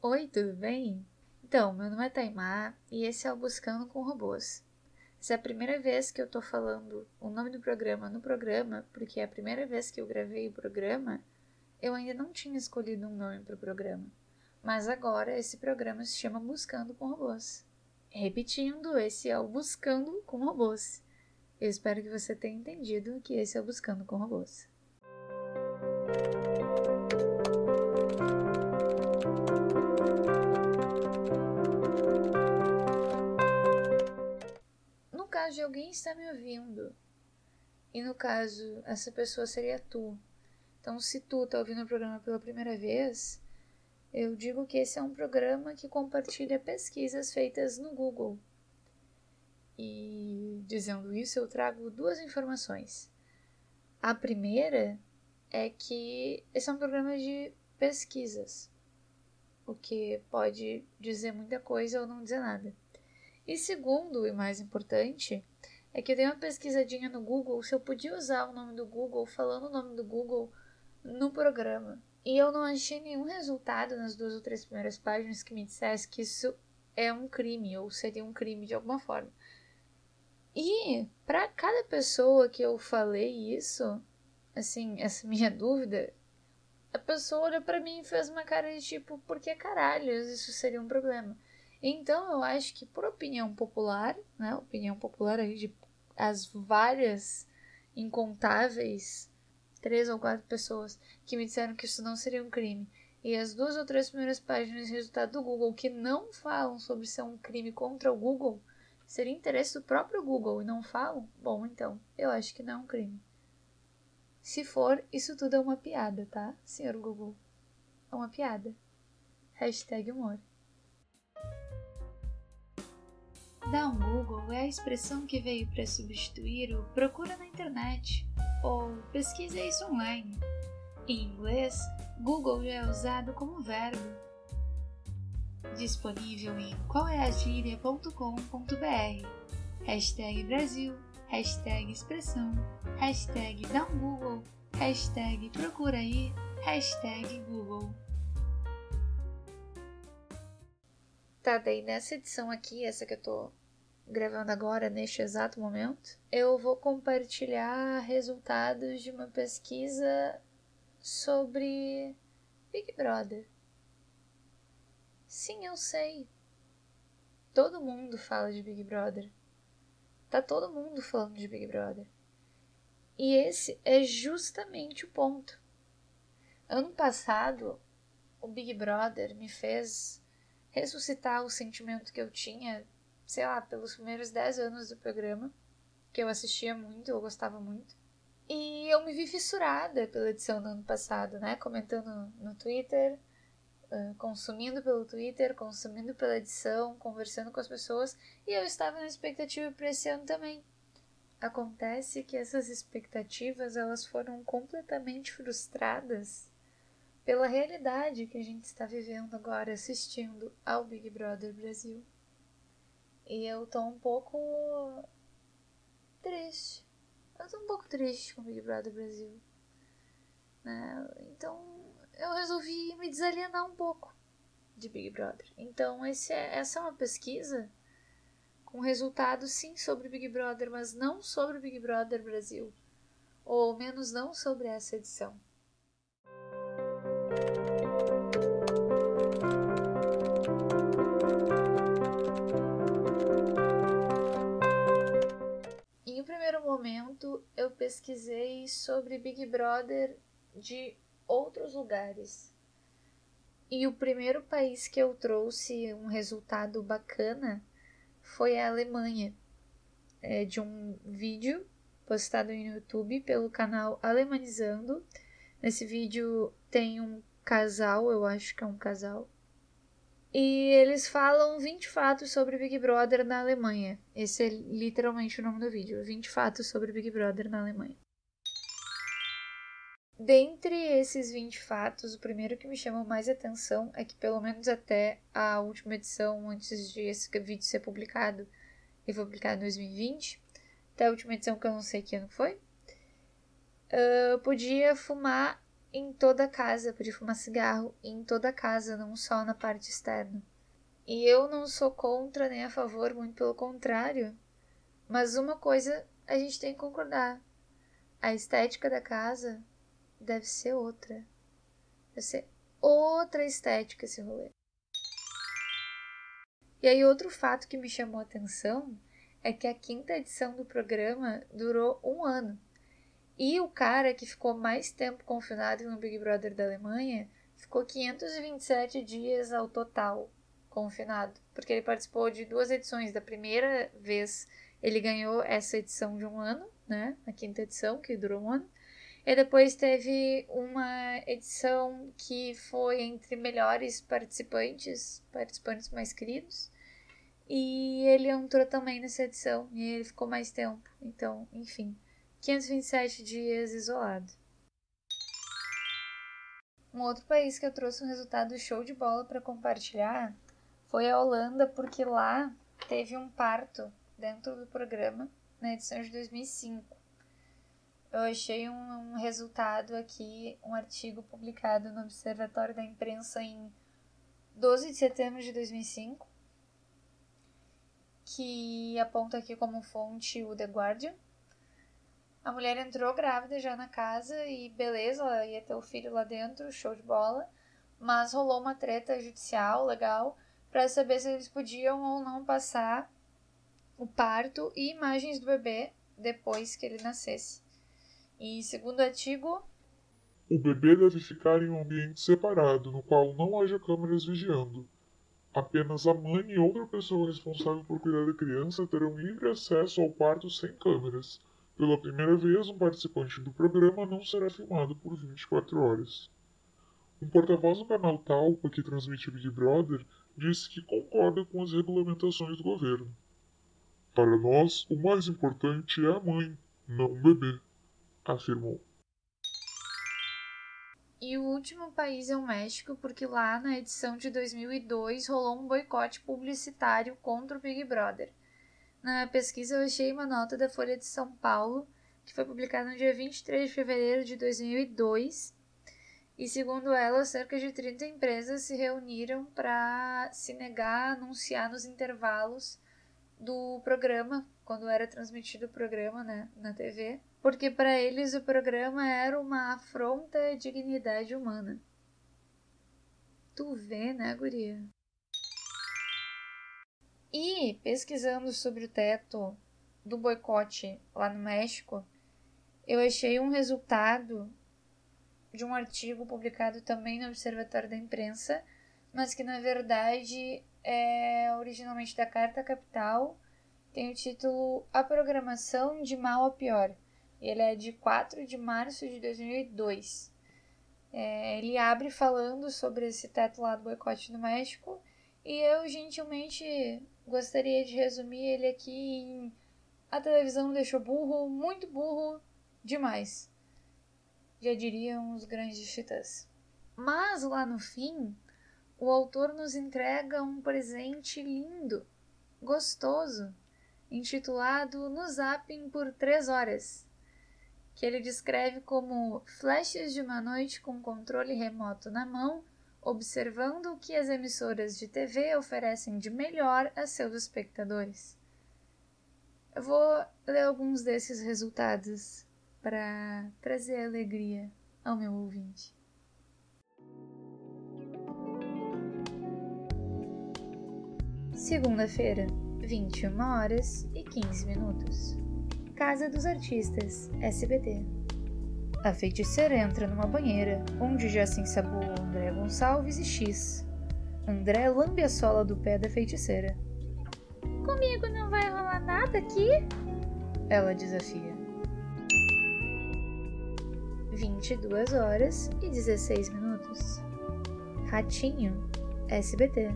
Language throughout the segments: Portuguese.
Oi, tudo bem? Então, meu nome é Taimar e esse é o Buscando com Robôs. Essa é a primeira vez que eu tô falando o nome do programa no programa, porque é a primeira vez que eu gravei o programa, eu ainda não tinha escolhido um nome para o programa. Mas agora esse programa se chama Buscando com Robôs. Repetindo, esse é o Buscando com Robôs. Eu espero que você tenha entendido que esse é o Buscando com Robôs. De alguém estar me ouvindo, e no caso essa pessoa seria tu. Então, se tu está ouvindo o programa pela primeira vez, eu digo que esse é um programa que compartilha pesquisas feitas no Google. E dizendo isso, eu trago duas informações. A primeira é que esse é um programa de pesquisas, o que pode dizer muita coisa ou não dizer nada. E segundo, e mais importante, é que eu dei uma pesquisadinha no Google se eu podia usar o nome do Google falando o nome do Google no programa. E eu não achei nenhum resultado nas duas ou três primeiras páginas que me dissesse que isso é um crime ou seria um crime de alguma forma. E para cada pessoa que eu falei isso, assim, essa minha dúvida, a pessoa olhou para mim e fez uma cara de tipo, por que caralhos isso seria um problema? Então eu acho que por opinião popular, né, opinião popular aí de as várias incontáveis três ou quatro pessoas que me disseram que isso não seria um crime e as duas ou três primeiras páginas de resultado do Google que não falam sobre ser um crime contra o Google, seria interesse do próprio Google e não falam, bom, então, eu acho que não é um crime. Se for, isso tudo é uma piada, tá, senhor Google? É uma piada. Hashtag humor. Dar um Google é a expressão que veio para substituir o procura na internet ou pesquisa isso online. Em inglês, Google já é usado como verbo. Disponível em qualeagíria.com.br Hashtag Brasil, hashtag expressão, hashtag dá um Google, hashtag procura aí, hashtag Google. Tá, daí nessa edição aqui, essa que eu tô gravando agora, neste exato momento, eu vou compartilhar resultados de uma pesquisa sobre Big Brother. Sim, eu sei. Todo mundo fala de Big Brother. Tá todo mundo falando de Big Brother. E esse é justamente o ponto. Ano passado, o Big Brother me fez ressuscitar o sentimento que eu tinha sei lá, pelos primeiros 10 anos do programa, que eu assistia muito, eu gostava muito. E eu me vi fissurada pela edição do ano passado, né? Comentando no Twitter, consumindo pelo Twitter, consumindo pela edição, conversando com as pessoas, e eu estava na expectativa para esse ano também. Acontece que essas expectativas elas foram completamente frustradas pela realidade que a gente está vivendo agora assistindo ao Big Brother Brasil. E eu tô um pouco triste. Eu tô um pouco triste com o Big Brother Brasil. Né? Então eu resolvi me desalienar um pouco de Big Brother. Então esse é, essa é uma pesquisa com resultados sim sobre Big Brother, mas não sobre Big Brother Brasil. Ou menos não sobre essa edição. Eu pesquisei sobre Big Brother de outros lugares. E o primeiro país que eu trouxe um resultado bacana foi a Alemanha, é, de um vídeo postado no YouTube pelo canal Alemanizando. Nesse vídeo tem um casal, eu acho que é um casal, e eles falam 20 fatos sobre Big Brother na Alemanha. Esse é literalmente o nome do vídeo: 20 fatos sobre Big Brother na Alemanha. Dentre esses 20 fatos, o primeiro que me chama mais atenção é que, pelo menos até a última edição, antes de esse vídeo ser publicado, e foi publicado em 2020, até a última edição que eu não sei que ano foi, uh, podia fumar em toda a casa, podia fumar cigarro em toda a casa, não só na parte externa. E eu não sou contra nem a favor, muito pelo contrário. Mas uma coisa a gente tem que concordar: a estética da casa deve ser outra. Deve ser outra estética esse rolê. E aí, outro fato que me chamou a atenção é que a quinta edição do programa durou um ano. E o cara que ficou mais tempo confinado no Big Brother da Alemanha ficou 527 dias ao total confinado, porque ele participou de duas edições. Da primeira vez ele ganhou essa edição de um ano, né? A quinta edição, que durou um ano. E depois teve uma edição que foi entre melhores participantes, participantes mais queridos. E ele entrou também nessa edição e ele ficou mais tempo. Então, enfim. 527 dias isolado. Um outro país que eu trouxe um resultado show de bola para compartilhar foi a Holanda, porque lá teve um parto dentro do programa na edição de 2005. Eu achei um, um resultado aqui, um artigo publicado no Observatório da Imprensa em 12 de setembro de 2005, que aponta aqui como fonte o The Guardian a mulher entrou grávida já na casa e beleza, ela ia ter o filho lá dentro, show de bola. Mas rolou uma treta judicial legal para saber se eles podiam ou não passar o parto e imagens do bebê depois que ele nascesse. E segundo o artigo, o bebê deve ficar em um ambiente separado, no qual não haja câmeras vigiando. Apenas a mãe e outra pessoa responsável por cuidar da criança terão livre acesso ao parto sem câmeras. Pela primeira vez, um participante do programa não será filmado por 24 horas. Um porta-voz do canal Talpa, que transmite Big Brother, disse que concorda com as regulamentações do governo. Para nós, o mais importante é a mãe, não o bebê, afirmou. E o último país é o México, porque lá na edição de 2002 rolou um boicote publicitário contra o Big Brother. Na pesquisa, eu achei uma nota da Folha de São Paulo, que foi publicada no dia 23 de fevereiro de 2002. E segundo ela, cerca de 30 empresas se reuniram para se negar a anunciar nos intervalos do programa, quando era transmitido o programa né, na TV, porque para eles o programa era uma afronta à dignidade humana. Tu vê, né, guria? E pesquisando sobre o teto do boicote lá no México, eu achei um resultado de um artigo publicado também no Observatório da Imprensa, mas que na verdade é originalmente da Carta Capital, tem o título A Programação de Mal a Pior. Ele é de 4 de março de 2002. É, ele abre falando sobre esse teto lá do boicote no México e eu gentilmente gostaria de resumir ele aqui em A televisão deixou burro, muito burro, demais. Já diriam os grandes titãs. Mas lá no fim, o autor nos entrega um presente lindo, gostoso, intitulado No Zapping por três horas, que ele descreve como flashes de uma noite com controle remoto na mão observando o que as emissoras de TV oferecem de melhor a seus espectadores. Eu vou ler alguns desses resultados para trazer alegria ao meu ouvinte. Segunda-feira, 21 horas e 15 minutos. Casa dos Artistas, SBT. A feiticeira entra numa banheira, onde já se ensaboam André Gonçalves e X. André lambe a sola do pé da feiticeira. Comigo não vai rolar nada aqui? Ela desafia. 22 horas e 16 minutos. Ratinho, SBT.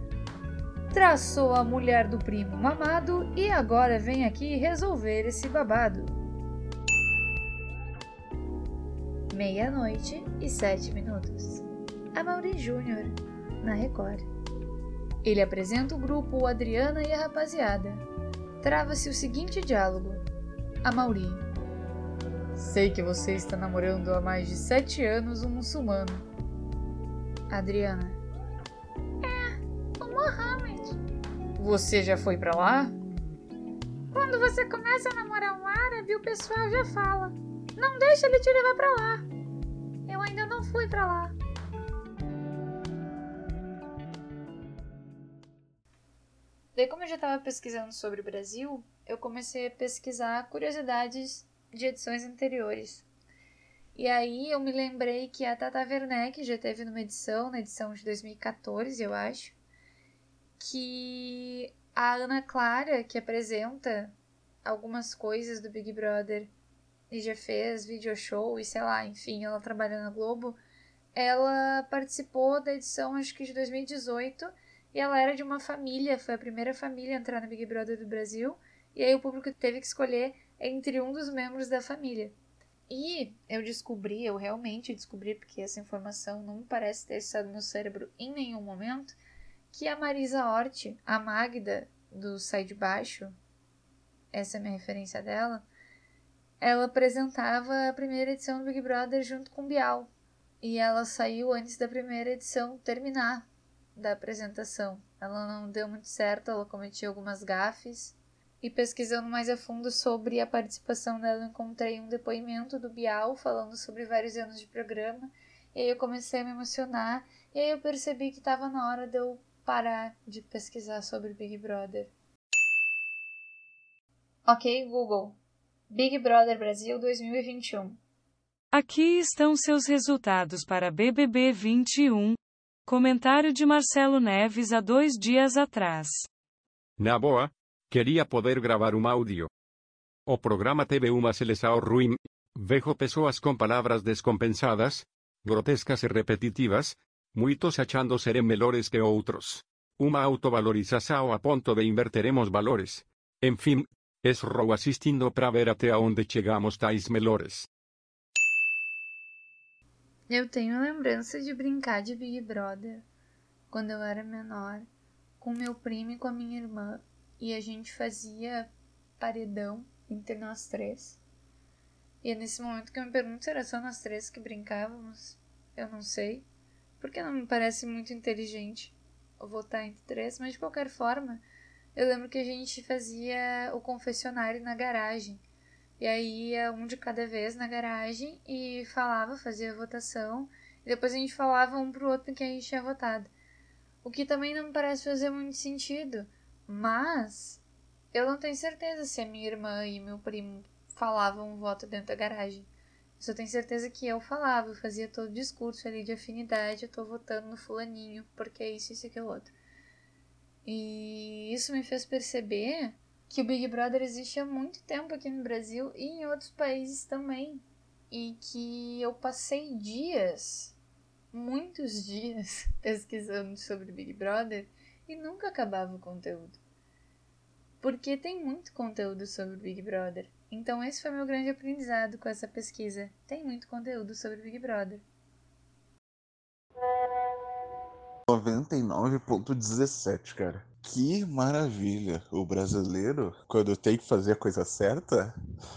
Traçou a mulher do primo mamado e agora vem aqui resolver esse babado. Meia-noite e sete minutos. A Mauri Júnior, na Record. Ele apresenta o grupo Adriana e a rapaziada. Trava-se o seguinte diálogo. A Mauri. Sei que você está namorando há mais de sete anos um muçulmano. Adriana. É, o Mohammed. Você já foi para lá? Quando você começa a namorar um árabe, o pessoal já fala: Não deixa ele te levar para lá. Eu ainda não fui para lá. Daí, como eu já estava pesquisando sobre o Brasil, eu comecei a pesquisar curiosidades de edições anteriores. E aí eu me lembrei que a Tata Werneck já teve numa edição, na edição de 2014, eu acho, que a Ana Clara, que apresenta algumas coisas do Big Brother e já fez video show e sei lá, enfim, ela trabalha na Globo, ela participou da edição, acho que de 2018, e ela era de uma família, foi a primeira família a entrar no Big Brother do Brasil, e aí o público teve que escolher entre um dos membros da família. E eu descobri, eu realmente descobri, porque essa informação não me parece ter estado no cérebro em nenhum momento, que a Marisa Hort, a Magda do Sai de Baixo, essa é a minha referência dela, ela apresentava a primeira edição do Big Brother junto com Bial. E ela saiu antes da primeira edição terminar da apresentação. Ela não deu muito certo, ela cometia algumas gafes. E pesquisando mais a fundo sobre a participação dela, encontrei um depoimento do Bial falando sobre vários anos de programa. E aí eu comecei a me emocionar. E aí eu percebi que estava na hora de eu parar de pesquisar sobre Big Brother. Ok, Google. Big Brother Brasil 2021. Aqui estão seus resultados para BBB 21. Comentário de Marcelo Neves há dois dias atrás. Na boa, queria poder gravar um áudio. O programa teve uma seleção ruim. Vejo pessoas com palavras descompensadas, grotescas e repetitivas, muitos achando serem melhores que outros. Uma autovalorização a ponto de inverteremos valores. Enfim, estou assistindo para ver até onde chegamos tais melhores. Eu tenho lembrança de brincar de Big Brother quando eu era menor, com meu primo e com a minha irmã, e a gente fazia paredão entre nós três. E é nesse momento que eu me pergunto se era só nós três que brincávamos. Eu não sei, porque não me parece muito inteligente votar entre três, mas de qualquer forma, eu lembro que a gente fazia o confessionário na garagem. E aí ia um de cada vez na garagem e falava, fazia a votação. E depois a gente falava um pro outro que a gente tinha votado. O que também não parece fazer muito sentido. Mas eu não tenho certeza se a minha irmã e meu primo falavam um voto dentro da garagem. Eu só tenho certeza que eu falava, eu fazia todo o discurso ali de afinidade, eu tô votando no fulaninho, porque é isso, isso e aquilo outro. E isso me fez perceber que o Big Brother existe há muito tempo aqui no Brasil e em outros países também. E que eu passei dias, muitos dias, pesquisando sobre o Big Brother e nunca acabava o conteúdo. Porque tem muito conteúdo sobre o Big Brother. Então esse foi meu grande aprendizado com essa pesquisa. Tem muito conteúdo sobre o Big Brother. 99.17, cara. Que maravilha. O brasileiro, quando tem que fazer a coisa certa,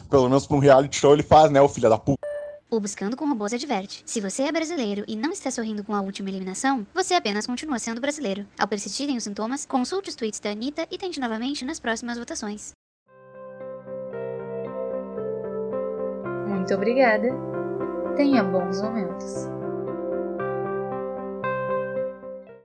pelo menos pra um reality show ele faz, né, o filho da puta. O Buscando com Robôs adverte: se você é brasileiro e não está sorrindo com a última eliminação, você apenas continua sendo brasileiro. Ao persistirem os sintomas, consulte os tweets da Anitta e tente novamente nas próximas votações. Muito obrigada. Tenha bons momentos.